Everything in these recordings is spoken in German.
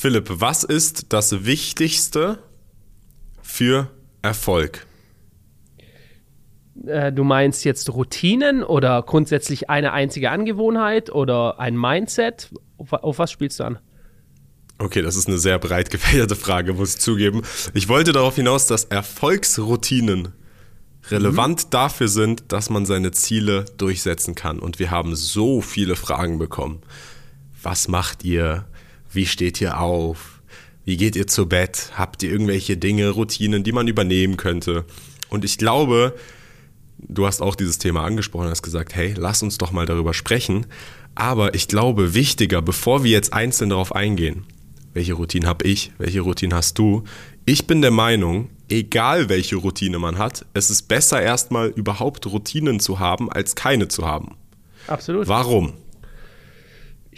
Philipp, was ist das Wichtigste für Erfolg? Äh, du meinst jetzt Routinen oder grundsätzlich eine einzige Angewohnheit oder ein Mindset? Auf, auf, was spielst du an? Okay, das ist eine sehr breit gefächerte Frage, muss ich zugeben. Ich wollte darauf hinaus, dass Erfolgsroutinen relevant mhm. dafür sind, dass man seine Ziele durchsetzen kann. Und wir haben so viele Fragen bekommen. Was macht ihr? Wie steht ihr auf? Wie geht ihr zu Bett? Habt ihr irgendwelche Dinge, Routinen, die man übernehmen könnte? Und ich glaube, du hast auch dieses Thema angesprochen, hast gesagt, hey, lass uns doch mal darüber sprechen. Aber ich glaube, wichtiger, bevor wir jetzt einzeln darauf eingehen, welche Routine habe ich, welche Routine hast du, ich bin der Meinung, egal welche Routine man hat, es ist besser erstmal überhaupt Routinen zu haben, als keine zu haben. Absolut. Warum?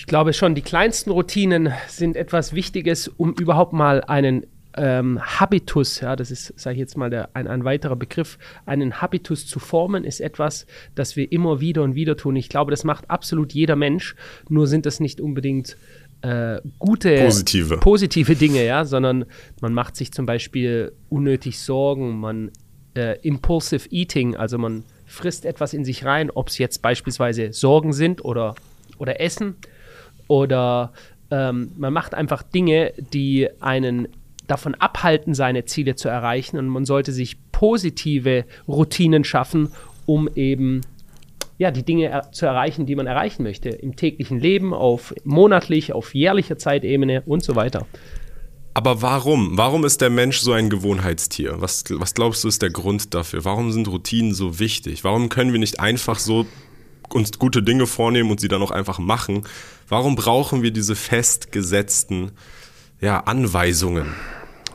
Ich glaube schon, die kleinsten Routinen sind etwas Wichtiges, um überhaupt mal einen ähm, Habitus, ja, das ist, sage ich jetzt mal, der, ein, ein weiterer Begriff, einen Habitus zu formen, ist etwas, das wir immer wieder und wieder tun. Ich glaube, das macht absolut jeder Mensch, nur sind das nicht unbedingt äh, gute, positive. positive Dinge, ja, sondern man macht sich zum Beispiel unnötig Sorgen, man äh, impulsive eating, also man frisst etwas in sich rein, ob es jetzt beispielsweise Sorgen sind oder, oder Essen oder ähm, man macht einfach Dinge, die einen davon abhalten, seine Ziele zu erreichen. Und man sollte sich positive Routinen schaffen, um eben ja, die Dinge er zu erreichen, die man erreichen möchte. Im täglichen Leben, auf monatlich, auf jährlicher Zeitebene und so weiter. Aber warum? Warum ist der Mensch so ein Gewohnheitstier? Was, was glaubst du ist der Grund dafür? Warum sind Routinen so wichtig? Warum können wir nicht einfach so uns gute Dinge vornehmen und sie dann auch einfach machen? Warum brauchen wir diese festgesetzten ja, Anweisungen?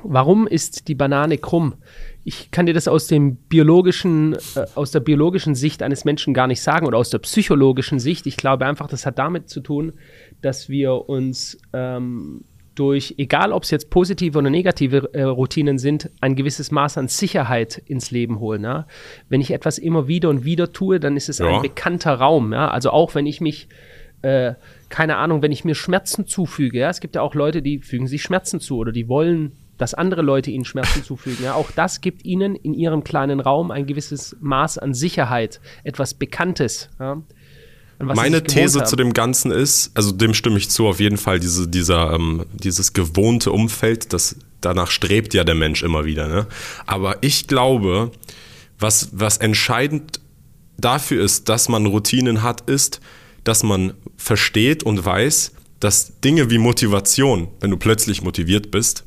Warum ist die Banane krumm? Ich kann dir das aus dem biologischen, äh, aus der biologischen Sicht eines Menschen gar nicht sagen oder aus der psychologischen Sicht. Ich glaube einfach, das hat damit zu tun, dass wir uns ähm, durch, egal ob es jetzt positive oder negative äh, Routinen sind, ein gewisses Maß an Sicherheit ins Leben holen. Ja? Wenn ich etwas immer wieder und wieder tue, dann ist es ja. ein bekannter Raum. Ja? Also auch wenn ich mich äh, keine Ahnung, wenn ich mir Schmerzen zufüge, ja, es gibt ja auch Leute, die fügen sich Schmerzen zu oder die wollen dass andere Leute ihnen Schmerzen zufügen. Ja, auch das gibt ihnen in ihrem kleinen Raum ein gewisses Maß an Sicherheit, etwas Bekanntes. Ja, Meine These haben. zu dem Ganzen ist, also dem stimme ich zu, auf jeden Fall diese, dieser, ähm, dieses gewohnte Umfeld, das danach strebt ja der Mensch immer wieder. Ne? Aber ich glaube, was, was entscheidend dafür ist, dass man Routinen hat, ist, dass man versteht und weiß, dass Dinge wie Motivation, wenn du plötzlich motiviert bist,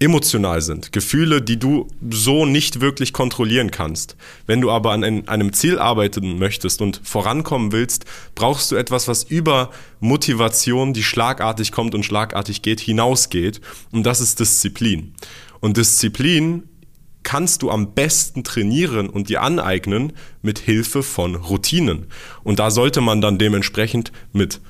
emotional sind, Gefühle, die du so nicht wirklich kontrollieren kannst. Wenn du aber an einem Ziel arbeiten möchtest und vorankommen willst, brauchst du etwas, was über Motivation, die schlagartig kommt und schlagartig geht, hinausgeht. Und das ist Disziplin. Und Disziplin kannst du am besten trainieren und dir aneignen mit Hilfe von Routinen. Und da sollte man dann dementsprechend mit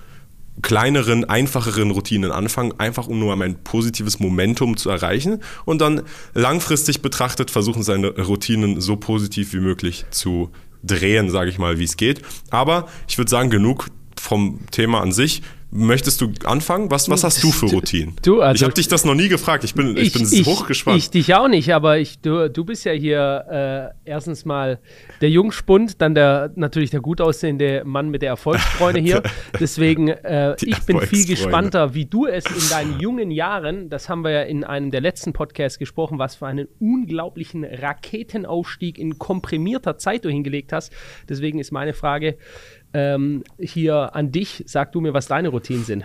kleineren, einfacheren Routinen anfangen, einfach um nur ein positives Momentum zu erreichen und dann langfristig betrachtet versuchen, seine Routinen so positiv wie möglich zu drehen, sage ich mal, wie es geht. Aber ich würde sagen, genug vom Thema an sich. Möchtest du anfangen? Was, was hast du für Routinen? Du, also, ich habe dich das noch nie gefragt. Ich bin, ich, ich bin ich, hochgespannt. Ich dich auch nicht, aber ich, du, du bist ja hier äh, erstens mal der Jungspund, dann der natürlich der gut aussehende Mann mit der Erfolgsfreunde hier. Deswegen, äh, ich bin viel gespannter, wie du es in deinen jungen Jahren, das haben wir ja in einem der letzten Podcasts gesprochen, was für einen unglaublichen Raketenaufstieg in komprimierter Zeit du hingelegt hast. Deswegen ist meine Frage, ähm, hier an dich. Sag du mir, was deine Routinen sind.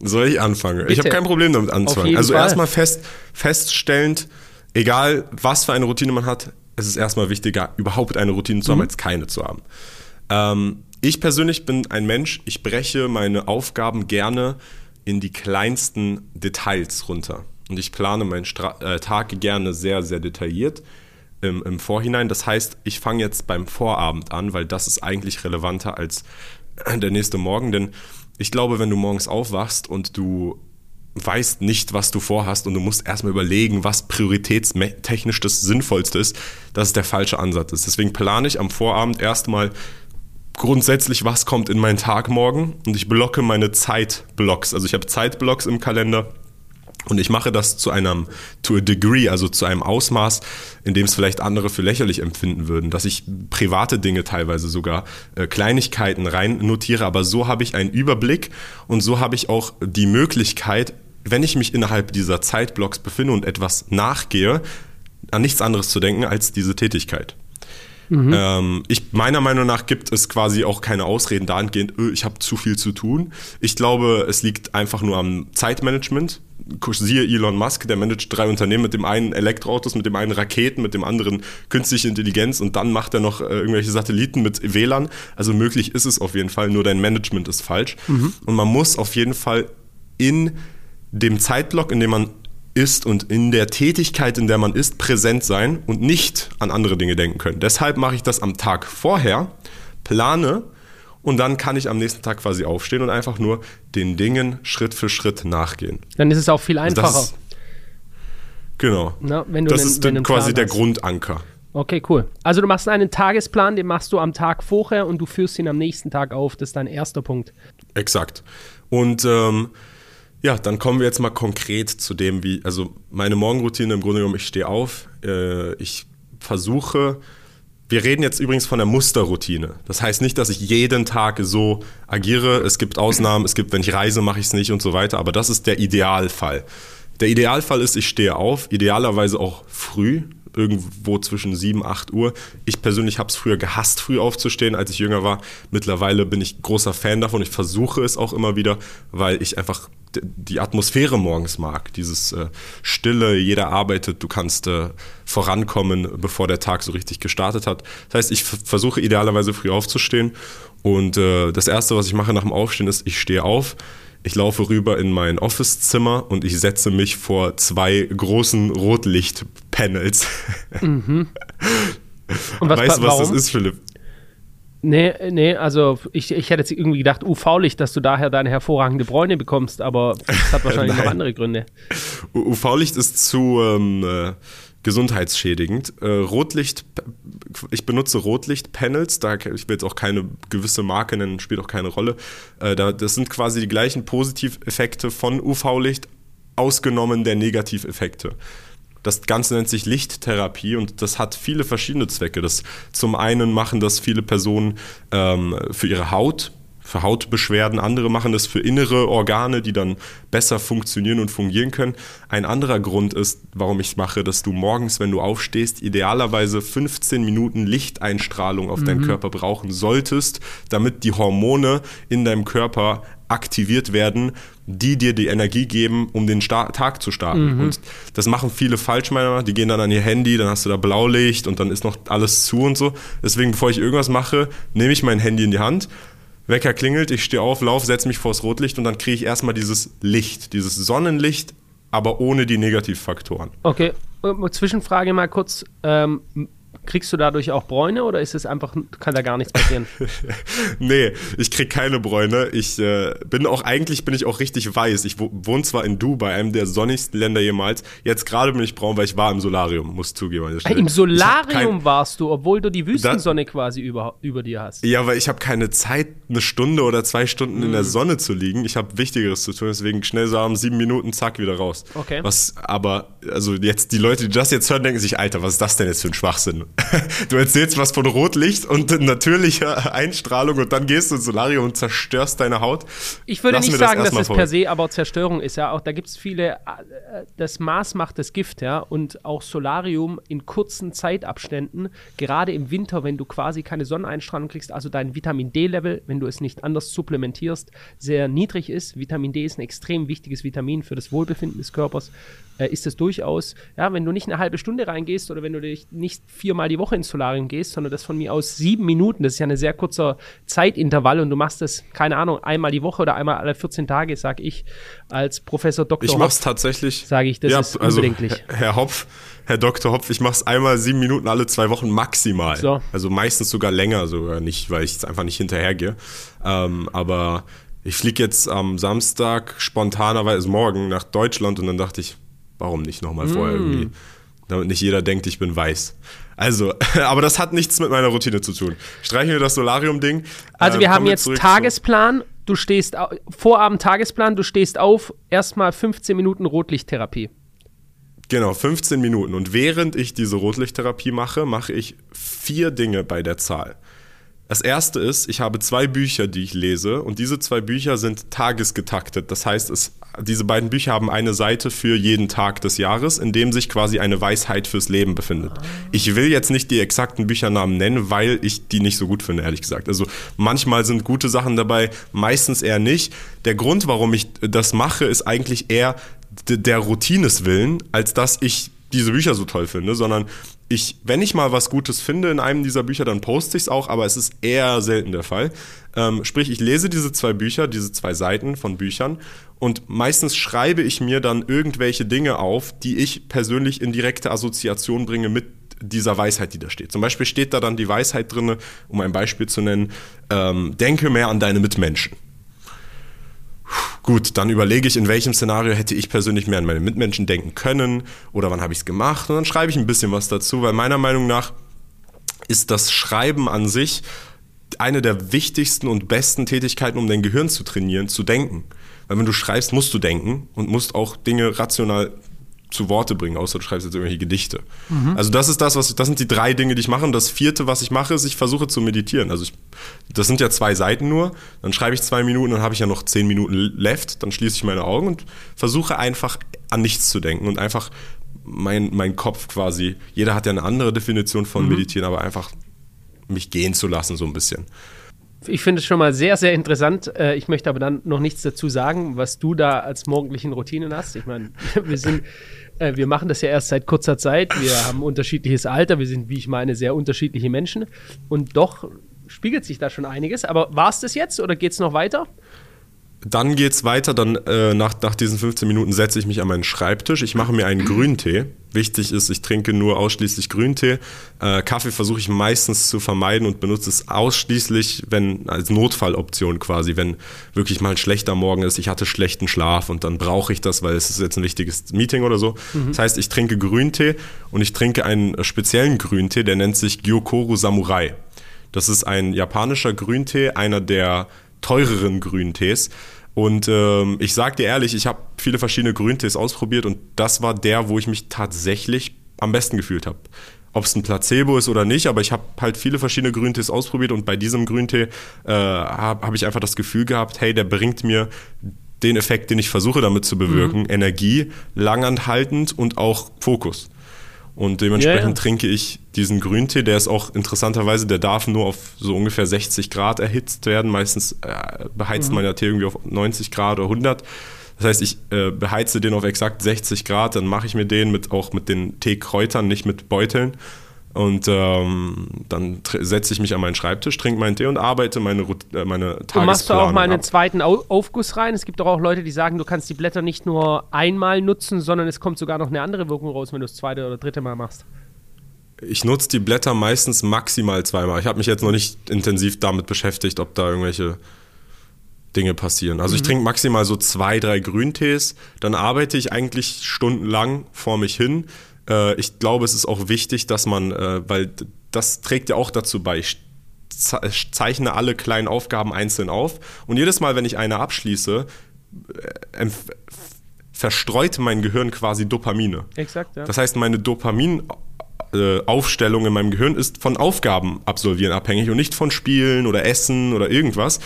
Soll ich anfangen? Bitte. Ich habe kein Problem damit anzufangen. Also erstmal fest, feststellend, egal was für eine Routine man hat, es ist erstmal wichtiger, überhaupt eine Routine zu haben, mhm. als keine zu haben. Ähm, ich persönlich bin ein Mensch, ich breche meine Aufgaben gerne in die kleinsten Details runter. Und ich plane meinen Stra äh, Tag gerne sehr, sehr detailliert im, im Vorhinein. Das heißt, ich fange jetzt beim Vorabend an, weil das ist eigentlich relevanter als der nächste Morgen. Denn ich glaube, wenn du morgens aufwachst und du weißt nicht, was du vorhast und du musst erstmal überlegen, was prioritätstechnisch das Sinnvollste ist, das ist der falsche Ansatz. Deswegen plane ich am Vorabend erstmal grundsätzlich, was kommt in meinen Tag morgen und ich blocke meine Zeitblocks. Also ich habe Zeitblocks im Kalender Und ich mache das zu einem, to a degree, also zu einem Ausmaß, in dem es vielleicht andere für lächerlich empfinden würden, dass ich private Dinge teilweise sogar, äh, Kleinigkeiten rein notiere, aber so habe ich einen Überblick und so habe ich auch die Möglichkeit, wenn ich mich innerhalb dieser Zeitblocks befinde und etwas nachgehe, an nichts anderes zu denken als diese Tätigkeit. Mhm. Ähm, ich, meiner Meinung nach gibt es quasi auch keine Ausreden dahingehend, öh, ich habe zu viel zu tun. Ich glaube, es liegt einfach nur am Zeitmanagement. Siehe Elon Musk, der managt drei Unternehmen, mit dem einen Elektroautos, mit dem einen Raketen, mit dem anderen künstliche Intelligenz und dann macht er noch äh, irgendwelche Satelliten mit WLAN. Also möglich ist es auf jeden Fall, nur dein Management ist falsch. Mhm. Und man muss auf jeden Fall in dem Zeitblock, in dem man ist und in der Tätigkeit, in der man ist, präsent sein und nicht an andere Dinge denken können. Deshalb mache ich das am Tag vorher, plane und dann kann ich am nächsten Tag quasi aufstehen und einfach nur den Dingen Schritt für Schritt nachgehen. Dann ist es auch viel einfacher. Also ist, genau. Na, das einen, ist einen quasi der Grundanker. Okay, cool. Also du machst einen Tagesplan, den machst du am Tag vorher und du führst ihn am nächsten Tag auf. Das ist dein erster Punkt. Exakt. Und ähm, ja, dann kommen wir jetzt mal konkret zu dem, wie, also meine Morgenroutine im Grunde genommen, ich stehe auf, äh, ich versuche, wir reden jetzt übrigens von der Musterroutine. Das heißt nicht, dass ich jeden Tag so agiere. Es gibt Ausnahmen, es gibt, wenn ich reise, mache ich es nicht und so weiter, aber das ist der Idealfall. Der Idealfall ist, ich stehe auf, idealerweise auch früh, irgendwo zwischen 7, 8 Uhr. Ich persönlich habe es früher gehasst, früh aufzustehen, als ich jünger war. Mittlerweile bin ich großer Fan davon. Ich versuche es auch immer wieder, weil ich einfach die Atmosphäre morgens mag, dieses äh, Stille, jeder arbeitet, du kannst äh, vorankommen, bevor der Tag so richtig gestartet hat. Das heißt, ich versuche idealerweise früh aufzustehen und äh, das Erste, was ich mache nach dem Aufstehen ist, ich stehe auf, ich laufe rüber in mein Office-Zimmer und ich setze mich vor zwei großen Rotlicht-Panels. Mhm. Und was, weißt du, was warum? das ist, Philipp? Nee, nee, also ich, ich hätte jetzt irgendwie gedacht, UV-Licht, dass du daher deine hervorragende Bräune bekommst, aber das hat wahrscheinlich noch andere Gründe. UV-Licht ist zu ähm, äh, gesundheitsschädigend. Äh, Rotlicht, ich benutze Rotlicht-Panels, da ich will jetzt auch keine gewisse Marke nennen, spielt auch keine Rolle. Äh, da, das sind quasi die gleichen Positiveffekte von UV-Licht, ausgenommen der Negativeffekte. Das Ganze nennt sich Lichttherapie und das hat viele verschiedene Zwecke. Das zum einen machen das viele Personen ähm, für ihre Haut, für Hautbeschwerden, andere machen das für innere Organe, die dann besser funktionieren und fungieren können. Ein anderer Grund ist, warum ich es mache, dass du morgens, wenn du aufstehst, idealerweise 15 Minuten Lichteinstrahlung auf mhm. deinen Körper brauchen solltest, damit die Hormone in deinem Körper aktiviert werden, die dir die Energie geben, um den Sta Tag zu starten. Mhm. Und das machen viele falsch, meiner Meinung nach. Die gehen dann an ihr Handy, dann hast du da Blaulicht und dann ist noch alles zu und so. Deswegen, bevor ich irgendwas mache, nehme ich mein Handy in die Hand, Wecker klingelt, ich stehe auf, laufe, setze mich vors Rotlicht und dann kriege ich erstmal dieses Licht, dieses Sonnenlicht, aber ohne die Negativfaktoren. Okay, äh, Zwischenfrage mal kurz. Ähm, Kriegst du dadurch auch Bräune oder ist es einfach, kann da gar nichts passieren? nee, ich krieg keine Bräune. Ich äh, bin auch, eigentlich bin ich auch richtig weiß. Ich wohne zwar in Dubai, einem der sonnigsten Länder jemals. Jetzt gerade bin ich braun, weil ich war im Solarium, muss zugeben. Im Solarium warst du, obwohl du die Wüstensonne da, quasi über, über dir hast. Ja, weil ich habe keine Zeit, eine Stunde oder zwei Stunden mm. in der hm. Sonne zu liegen. Ich habe Wichtigeres zu tun, deswegen schnell so haben sieben Minuten, zack, wieder raus. Okay. Was aber, also jetzt die Leute, die das jetzt hören, denken sich, Alter, was ist das denn jetzt für ein Schwachsinn? Du erzählst was von Rotlicht und natürlicher Einstrahlung und dann gehst du ins Solarium und zerstörst deine Haut. Ich würde Lass nicht sagen, das dass es per se aber Zerstörung ist. Ja, auch da gibt es viele, äh, das Maß macht das Gift, ja, und auch Solarium in kurzen Zeitabständen, gerade im Winter, wenn du quasi keine Sonneneinstrahlung kriegst, also dein Vitamin D-Level, wenn du es nicht anders supplementierst, sehr niedrig ist. Vitamin D ist ein extrem wichtiges Vitamin für das Wohlbefinden des Körpers äh, ist es durchaus, ja, wenn du nicht eine halbe Stunde reingehst oder wenn du dich nicht viermal die Woche ins Solarium gehst, sondern das von mir aus sieben Minuten, das ist ja ein sehr kurzer Zeitintervall und du machst das, keine Ahnung, einmal die Woche oder einmal alle 14 Tage, sage ich, als Professor Dr. Ich mach's Hopf, tatsächlich. Sage ich, das ja, ist also, unbedenklich. Herr Hopf, Herr Dr. Hopf, ich mach's einmal sieben Minuten alle zwei Wochen maximal. So. Also meistens sogar länger sogar nicht, weil ich es einfach nicht hinterhergehe. Ähm, aber ich fliege jetzt am Samstag spontanerweise morgen nach Deutschland und dann dachte ich, Warum nicht nochmal mm. vorher irgendwie? Damit nicht jeder denkt, ich bin weiß. Also, aber das hat nichts mit meiner Routine zu tun. Streichen wir das Solarium-Ding. Also, wir äh, haben wir jetzt Tagesplan du stehst Vorabend Tagesplan, du stehst auf, erstmal 15 Minuten Rotlichttherapie. Genau, 15 Minuten. Und während ich diese Rotlichttherapie mache, mache ich vier Dinge bei der Zahl. Das erste ist, ich habe zwei Bücher, die ich lese und diese zwei Bücher sind tagesgetaktet. Das heißt, es, diese beiden Bücher haben eine Seite für jeden Tag des Jahres, in dem sich quasi eine Weisheit fürs Leben befindet. Ich will jetzt nicht die exakten Büchernamen nennen, weil ich die nicht so gut finde, ehrlich gesagt. Also manchmal sind gute Sachen dabei, meistens eher nicht. Der Grund, warum ich das mache, ist eigentlich eher der Routines willen, als dass ich diese Bücher so toll finde, sondern ich, wenn ich mal was Gutes finde in einem dieser Bücher, dann poste ich es auch, aber es ist eher selten der Fall. Ähm, sprich, ich lese diese zwei Bücher, diese zwei Seiten von Büchern und meistens schreibe ich mir dann irgendwelche Dinge auf, die ich persönlich in direkte Assoziation bringe mit dieser Weisheit, die da steht. Zum Beispiel steht da dann die Weisheit drin, um ein Beispiel zu nennen, ähm, denke mehr an deine Mitmenschen. Gut, dann überlege ich, in welchem Szenario hätte ich persönlich mehr an meine Mitmenschen denken können oder wann habe ich es gemacht und dann schreibe ich ein bisschen was dazu, weil meiner Meinung nach ist das Schreiben an sich eine der wichtigsten und besten Tätigkeiten, um dein Gehirn zu trainieren, zu denken. Weil wenn du schreibst, musst du denken und musst auch Dinge rational zu Worte bringen, außer du schreibst jetzt irgendwelche Gedichte. Mhm. Also das ist das, was ich, das sind die drei Dinge, die ich mache. Und das vierte, was ich mache, ist, ich versuche zu meditieren. Also ich, das sind ja zwei Seiten nur. Dann schreibe ich zwei Minuten, dann habe ich ja noch zehn Minuten left. Dann schließe ich meine Augen und versuche einfach an nichts zu denken und einfach mein, mein Kopf quasi. Jeder hat ja eine andere Definition von mhm. meditieren, aber einfach mich gehen zu lassen so ein bisschen. Ich finde es schon mal sehr, sehr interessant. Äh, ich möchte aber dann noch nichts dazu sagen, was du da als morgendlichen Routinen hast. Ich meine, wir sind, äh, wir machen das ja erst seit kurzer Zeit. Wir haben unterschiedliches Alter. Wir sind, wie ich meine, sehr unterschiedliche Menschen. Und doch spiegelt sich da schon einiges. Aber war es das jetzt oder geht es noch weiter? Dann geht es weiter, dann äh, nach, nach diesen 15 Minuten setze ich mich an meinen Schreibtisch. Ich mache mir einen Grüntee. Wichtig ist, ich trinke nur ausschließlich Grüntee. Äh, Kaffee versuche ich meistens zu vermeiden und benutze es ausschließlich, wenn als Notfalloption quasi, wenn wirklich mal ein schlechter Morgen ist, ich hatte schlechten Schlaf und dann brauche ich das, weil es ist jetzt ein wichtiges Meeting oder so. Mhm. Das heißt, ich trinke Grüntee und ich trinke einen speziellen Grüntee, der nennt sich Gyokoru Samurai. Das ist ein japanischer Grüntee, einer der teureren Grüntees. Und ähm, ich sag dir ehrlich, ich habe viele verschiedene Grüntees ausprobiert und das war der, wo ich mich tatsächlich am besten gefühlt habe. Ob es ein Placebo ist oder nicht, aber ich habe halt viele verschiedene Grüntees ausprobiert und bei diesem Grüntee äh, habe hab ich einfach das Gefühl gehabt, hey, der bringt mir den Effekt, den ich versuche damit zu bewirken, mhm. Energie, langanhaltend und auch Fokus. Und dementsprechend yeah. trinke ich diesen Grüntee, der ist auch interessanterweise, der darf nur auf so ungefähr 60 Grad erhitzt werden. Meistens äh, beheizt mhm. man ja Tee irgendwie auf 90 Grad oder 100. Das heißt, ich äh, beheize den auf exakt 60 Grad, dann mache ich mir den mit, auch mit den Teekräutern, nicht mit Beuteln. Und ähm, dann setze ich mich an meinen Schreibtisch, trinke meinen Tee und arbeite meine, äh, meine Tagesplanung Und machst du auch mal einen ab. zweiten Aufguss rein? Es gibt doch auch Leute, die sagen, du kannst die Blätter nicht nur einmal nutzen, sondern es kommt sogar noch eine andere Wirkung raus, wenn du das zweite oder dritte Mal machst. Ich nutze die Blätter meistens maximal zweimal. Ich habe mich jetzt noch nicht intensiv damit beschäftigt, ob da irgendwelche Dinge passieren. Also mhm. ich trinke maximal so zwei, drei Grüntees, dann arbeite ich eigentlich stundenlang vor mich hin, äh, ich glaube, es ist auch wichtig, dass man, äh, weil das trägt ja auch dazu bei, ich zeichne alle kleinen Aufgaben einzeln auf und jedes Mal, wenn ich eine abschließe, äh, verstreut mein Gehirn quasi Dopamine. Exakt, ja. Das heißt, meine Dopamin Aufstellung in meinem Gehirn ist von Aufgaben absolvieren abhängig und nicht von Spielen oder Essen oder irgendwas.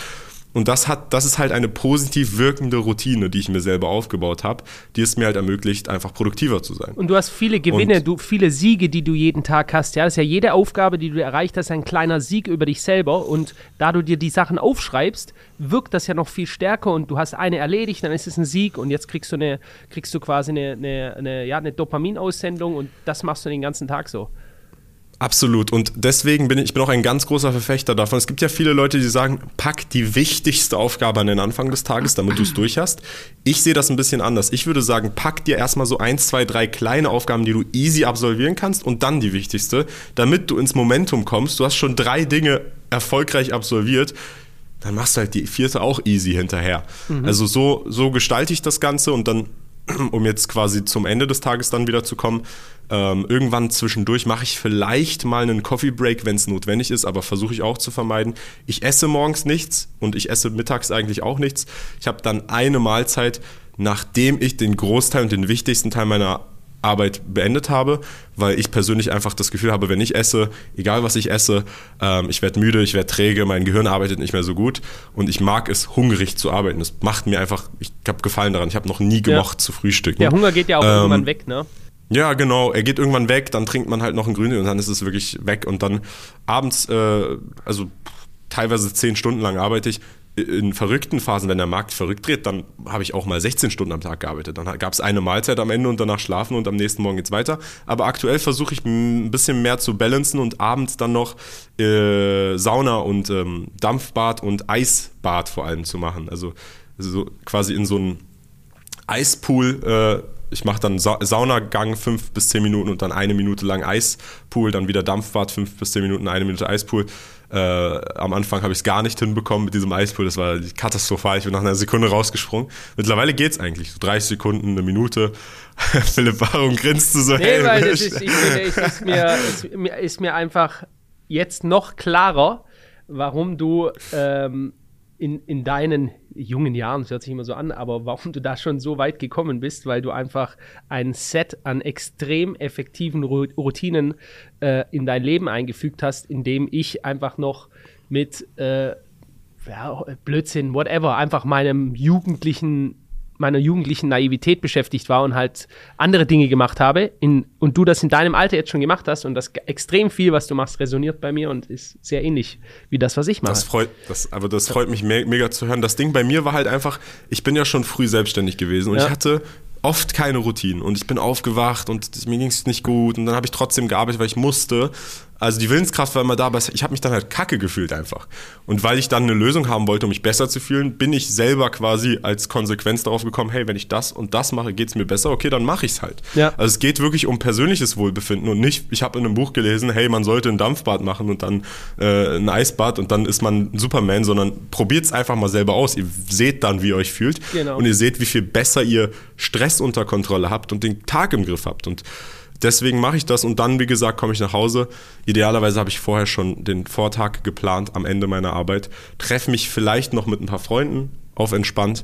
Und das hat, das ist halt eine positiv wirkende Routine, die ich mir selber aufgebaut habe, die es mir halt ermöglicht, einfach produktiver zu sein. Und du hast viele Gewinne, du, viele Siege, die du jeden Tag hast. Ja, das ist ja jede Aufgabe, die du erreicht hast, ein kleiner Sieg über dich selber. Und da du dir die Sachen aufschreibst, wirkt das ja noch viel stärker und du hast eine erledigt, dann ist es ein Sieg und jetzt kriegst du eine, kriegst du quasi eine, eine, eine ja, eine Dopaminaussendung und das machst du den ganzen Tag so. Absolut. Und deswegen bin ich, ich bin auch ein ganz großer Verfechter davon. Es gibt ja viele Leute, die sagen, pack die wichtigste Aufgabe an den Anfang des Tages, damit du es durch hast. Ich sehe das ein bisschen anders. Ich würde sagen, pack dir erstmal so eins, zwei, drei kleine Aufgaben, die du easy absolvieren kannst und dann die wichtigste, damit du ins Momentum kommst. Du hast schon drei Dinge erfolgreich absolviert dann machst du halt die vierte auch easy hinterher. Mhm. Also so, so gestalte ich das Ganze und dann um jetzt quasi zum Ende des Tages dann wieder zu kommen. Ähm, irgendwann zwischendurch mache ich vielleicht mal einen Coffee Break, wenn es notwendig ist, aber versuche ich auch zu vermeiden. Ich esse morgens nichts und ich esse mittags eigentlich auch nichts. Ich habe dann eine Mahlzeit, nachdem ich den Großteil und den wichtigsten Teil meiner Arbeit beendet habe, weil ich persönlich einfach das Gefühl habe, wenn ich esse, egal was ich esse, ähm, ich werde müde, ich werde träge, mein Gehirn arbeitet nicht mehr so gut und ich mag es, hungrig zu arbeiten. Das macht mir einfach, ich habe Gefallen daran. Ich habe noch nie gemocht ja. zu frühstücken. Der Hunger geht ja auch ähm, irgendwann weg, ne? Ja, genau. Er geht irgendwann weg, dann trinkt man halt noch ein Grüne und dann ist es wirklich weg. Und dann abends, äh, also teilweise zehn Stunden lang arbeite ich, in verrückten Phasen, wenn der Markt verrückt dreht, dann habe ich auch mal 16 Stunden am Tag gearbeitet. Dann gab es eine Mahlzeit am Ende und danach schlafen und am nächsten Morgen geht's weiter. Aber aktuell versuche ich ein bisschen mehr zu balancen und abends dann noch äh, Sauna und ähm, Dampfbad und Eisbad vor allem zu machen. Also, also quasi in so einen Eispool. Äh, ich mache dann Sa Saunagang fünf bis zehn Minuten und dann eine Minute lang Eispool, dann wieder Dampfbad fünf bis zehn Minuten, eine Minute Eispool äh, am Anfang habe ich es gar nicht hinbekommen mit diesem Eispool. Das war katastrophal. Ich bin nach einer Sekunde rausgesprungen. Mittlerweile geht es eigentlich. So 30 Sekunden, eine Minute. Philipp, warum grinst du so? Nee, hey, weil das ist, ich finde, es ist mir, es ist mir einfach jetzt noch klarer, warum du ähm, in, in deinen jungen Jahren, das hört sich immer so an, aber warum du da schon so weit gekommen bist, weil du einfach ein Set an extrem effektiven Routinen äh, in dein Leben eingefügt hast, in dem ich einfach noch mit äh, ja, Blödsinn, whatever, einfach meinem jugendlichen meiner jugendlichen Naivität beschäftigt war und halt andere Dinge gemacht habe in, und du das in deinem Alter jetzt schon gemacht hast und das extrem viel, was du machst, resoniert bei mir und ist sehr ähnlich wie das, was ich mache. Das freut, das, aber das freut mich me mega zu hören. Das Ding bei mir war halt einfach, ich bin ja schon früh selbstständig gewesen und ja. ich hatte oft keine Routinen und ich bin aufgewacht und mir ging es nicht gut und dann habe ich trotzdem gearbeitet, weil ich musste also die Willenskraft war immer da, aber ich habe mich dann halt kacke gefühlt einfach. Und weil ich dann eine Lösung haben wollte, um mich besser zu fühlen, bin ich selber quasi als Konsequenz darauf gekommen, hey, wenn ich das und das mache, geht es mir besser, okay, dann mache ich es halt. Ja. Also es geht wirklich um persönliches Wohlbefinden und nicht, ich habe in einem Buch gelesen, hey, man sollte ein Dampfbad machen und dann äh, ein Eisbad und dann ist man Superman, sondern probiert es einfach mal selber aus. Ihr seht dann, wie ihr euch fühlt genau. und ihr seht, wie viel besser ihr Stress unter Kontrolle habt und den Tag im Griff habt. Und deswegen mache ich das und dann, wie gesagt, komme ich nach Hause. Idealerweise habe ich vorher schon den Vortag geplant am Ende meiner Arbeit, treffe mich vielleicht noch mit ein paar Freunden auf entspannt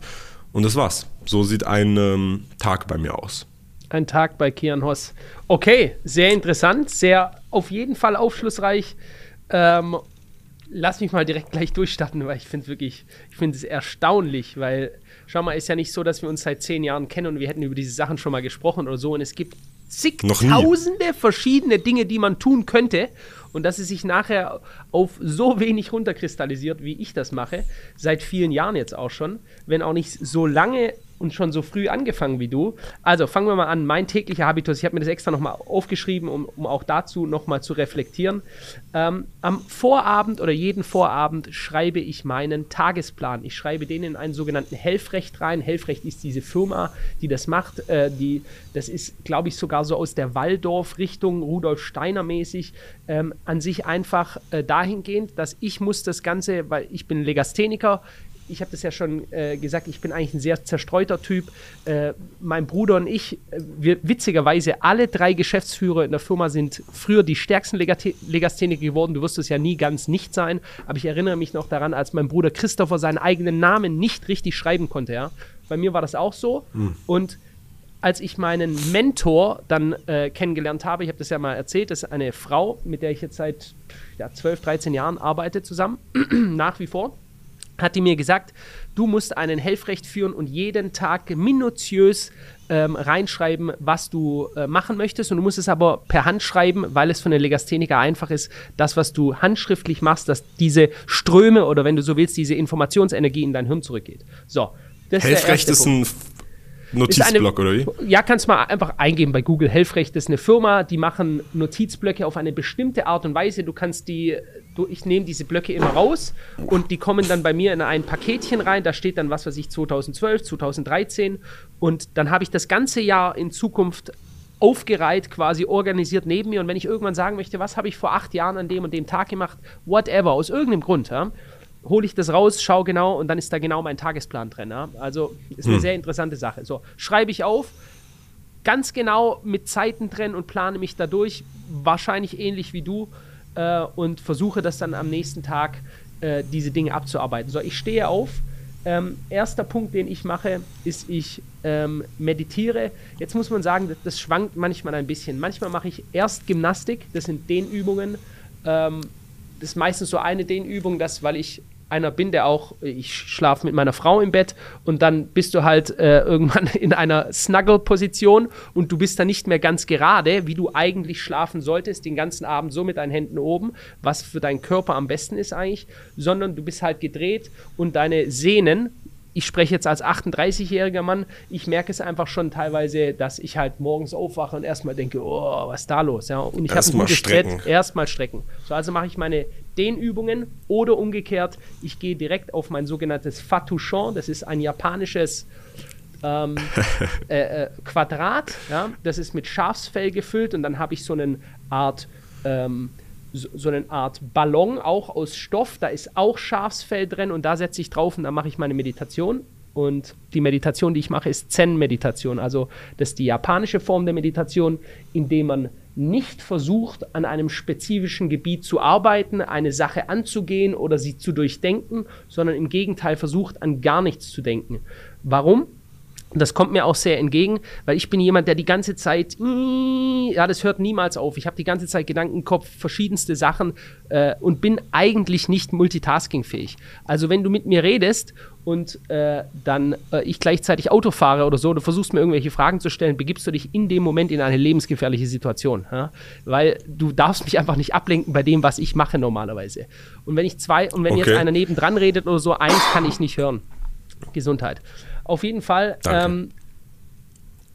und das war's. So sieht ein ähm, Tag bei mir aus. Ein Tag bei Kian Hoss. Okay, sehr interessant, sehr auf jeden Fall aufschlussreich. Ähm, lass mich mal direkt gleich durchstarten, weil ich finde wirklich, ich finde es erstaunlich, weil schau mal, ist ja nicht so, dass wir uns seit zehn Jahren kennen und wir hätten über diese Sachen schon mal gesprochen oder so und es gibt zigtausende verschiedene Dinge, die man tun könnte. Und dass es sich nachher auf so wenig runterkristallisiert, wie ich das mache, seit vielen Jahren jetzt auch schon, wenn auch nicht so lange und schon so früh angefangen wie du. Also fangen wir mal an. Mein täglicher Habitus, ich habe mir das extra nochmal aufgeschrieben, um, um auch dazu nochmal zu reflektieren. Ähm, am Vorabend oder jeden Vorabend schreibe ich meinen Tagesplan. Ich schreibe den in einen sogenannten Helfrecht rein. Helfrecht ist diese Firma, die das macht. Äh, die, das ist, glaube ich, sogar so aus der Waldorf-Richtung, Rudolf Steiner mäßig. Ähm, an sich einfach äh, dahingehend, dass ich muss das Ganze, weil ich bin Legastheniker, ich habe das ja schon äh, gesagt, ich bin eigentlich ein sehr zerstreuter Typ. Äh, mein Bruder und ich, äh, wir witzigerweise alle drei Geschäftsführer in der Firma sind früher die stärksten Legastheniker geworden. Du wirst es ja nie ganz nicht sein, aber ich erinnere mich noch daran, als mein Bruder Christopher seinen eigenen Namen nicht richtig schreiben konnte. Ja? Bei mir war das auch so. Mhm. Und als ich meinen Mentor dann äh, kennengelernt habe, ich habe das ja mal erzählt, das ist eine Frau, mit der ich jetzt seit ja, 12, 13 Jahren arbeite zusammen, nach wie vor hat die mir gesagt, du musst einen Helfrecht führen und jeden Tag minutiös ähm, reinschreiben, was du äh, machen möchtest. Und du musst es aber per Hand schreiben, weil es für einen Legastheniker einfach ist, das, was du handschriftlich machst, dass diese Ströme oder wenn du so willst, diese Informationsenergie in dein Hirn zurückgeht. So. Helfrecht ist, ist ein Notizblock eine, oder wie? Ja, kannst mal einfach eingeben bei Google. Helfrecht ist eine Firma, die machen Notizblöcke auf eine bestimmte Art und Weise. Du kannst die, ich nehme diese Blöcke immer raus und die kommen dann bei mir in ein Paketchen rein. Da steht dann, was weiß ich, 2012, 2013 und dann habe ich das ganze Jahr in Zukunft aufgereiht, quasi organisiert neben mir. Und wenn ich irgendwann sagen möchte, was habe ich vor acht Jahren an dem und dem Tag gemacht, whatever, aus irgendeinem Grund, ja, hole ich das raus, schaue genau und dann ist da genau mein Tagesplan drin. Ja? Also ist eine hm. sehr interessante Sache. So, schreibe ich auf, ganz genau mit Zeiten drin und plane mich dadurch, wahrscheinlich ähnlich wie du, äh, und versuche das dann am nächsten Tag, äh, diese Dinge abzuarbeiten. So, ich stehe auf. Ähm, erster Punkt, den ich mache, ist, ich ähm, meditiere. Jetzt muss man sagen, das, das, schwankt manchmal ein bisschen. Manchmal mache ich erst Gymnastik, das sind Dehnübungen. Ähm, das ist meistens so eine Dehnübung, das, weil ich einer bin, der auch, ich schlafe mit meiner Frau im Bett und dann bist du halt äh, irgendwann in einer Snuggle-Position und du bist dann nicht mehr ganz gerade, wie du eigentlich schlafen solltest, den ganzen Abend so mit deinen Händen oben, was für deinen Körper am besten ist eigentlich, sondern du bist halt gedreht und deine Sehnen ich spreche jetzt als 38-jähriger Mann, ich merke es einfach schon teilweise, dass ich halt morgens aufwache und erstmal denke, oh, was ist da los? Ja, und ich habe ein gutes strecken. Erstmal strecken. So, also mache ich meine Dehnübungen oder umgekehrt, ich gehe direkt auf mein sogenanntes Fatouchon, das ist ein japanisches ähm, äh, äh, Quadrat, ja, das ist mit Schafsfell gefüllt und dann habe ich so eine Art ähm, so, so eine Art Ballon, auch aus Stoff. Da ist auch Schafsfell drin und da setze ich drauf und dann mache ich meine Meditation. Und die Meditation, die ich mache, ist Zen-Meditation. Also das ist die japanische Form der Meditation, indem man nicht versucht, an einem spezifischen Gebiet zu arbeiten, eine Sache anzugehen oder sie zu durchdenken, sondern im Gegenteil versucht, an gar nichts zu denken. Warum? Und das kommt mir auch sehr entgegen, weil ich bin jemand, der die ganze Zeit, ja, das hört niemals auf. Ich habe die ganze Zeit Gedankenkopf, verschiedenste Sachen äh, und bin eigentlich nicht multitaskingfähig. Also wenn du mit mir redest und äh, dann äh, ich gleichzeitig Auto fahre oder so, du versuchst mir irgendwelche Fragen zu stellen, begibst du dich in dem Moment in eine lebensgefährliche Situation. Ja? Weil du darfst mich einfach nicht ablenken bei dem, was ich mache normalerweise. Und wenn ich zwei, und wenn okay. jetzt einer nebendran redet oder so, eins kann ich nicht hören. Gesundheit. Auf jeden Fall ähm,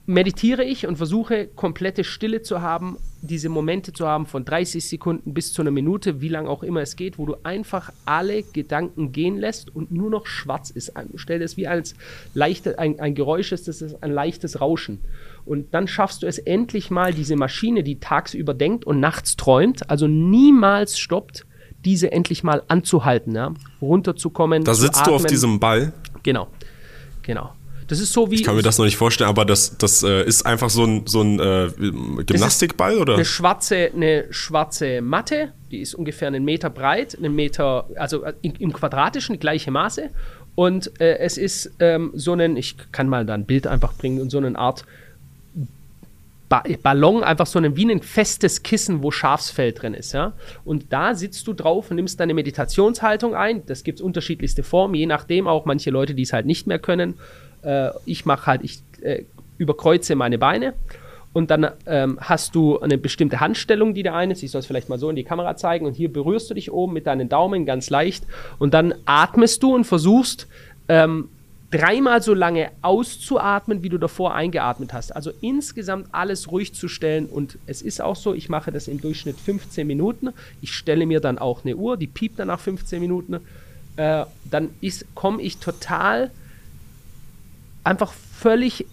meditiere ich und versuche komplette Stille zu haben, diese Momente zu haben von 30 Sekunden bis zu einer Minute, wie lange auch immer es geht, wo du einfach alle Gedanken gehen lässt und nur noch schwarz ist. Stell dir das wie als leichte, ein, ein Geräusch ist, das ist ein leichtes Rauschen. Und dann schaffst du es endlich mal, diese Maschine, die tagsüber denkt und nachts träumt, also niemals stoppt, diese endlich mal anzuhalten, ja? runterzukommen. Da sitzt atmen. du auf diesem Ball. Genau. Genau. Das ist so wie. Ich kann mir das noch nicht vorstellen, aber das, das äh, ist einfach so ein, so ein äh, Gymnastikball, oder? Eine schwarze, eine schwarze Matte, die ist ungefähr einen Meter breit, einen Meter, also äh, im Quadratischen, gleiche Maße. Und äh, es ist ähm, so ein, ich kann mal da ein Bild einfach bringen, und so eine Art Ballon, einfach so ein, wie ein festes Kissen, wo Schafsfell drin ist. Ja? Und da sitzt du drauf und nimmst deine Meditationshaltung ein. Das gibt es unterschiedlichste Formen, je nachdem auch manche Leute, die es halt nicht mehr können. Äh, ich mache halt, ich äh, überkreuze meine Beine und dann ähm, hast du eine bestimmte Handstellung, die der eine ist. Ich soll es vielleicht mal so in die Kamera zeigen. Und hier berührst du dich oben mit deinen Daumen ganz leicht. Und dann atmest du und versuchst ähm, dreimal so lange auszuatmen, wie du davor eingeatmet hast. Also insgesamt alles ruhig zu stellen. Und es ist auch so, ich mache das im Durchschnitt 15 Minuten. Ich stelle mir dann auch eine Uhr, die piept dann nach 15 Minuten. Äh, dann komme ich total einfach völlig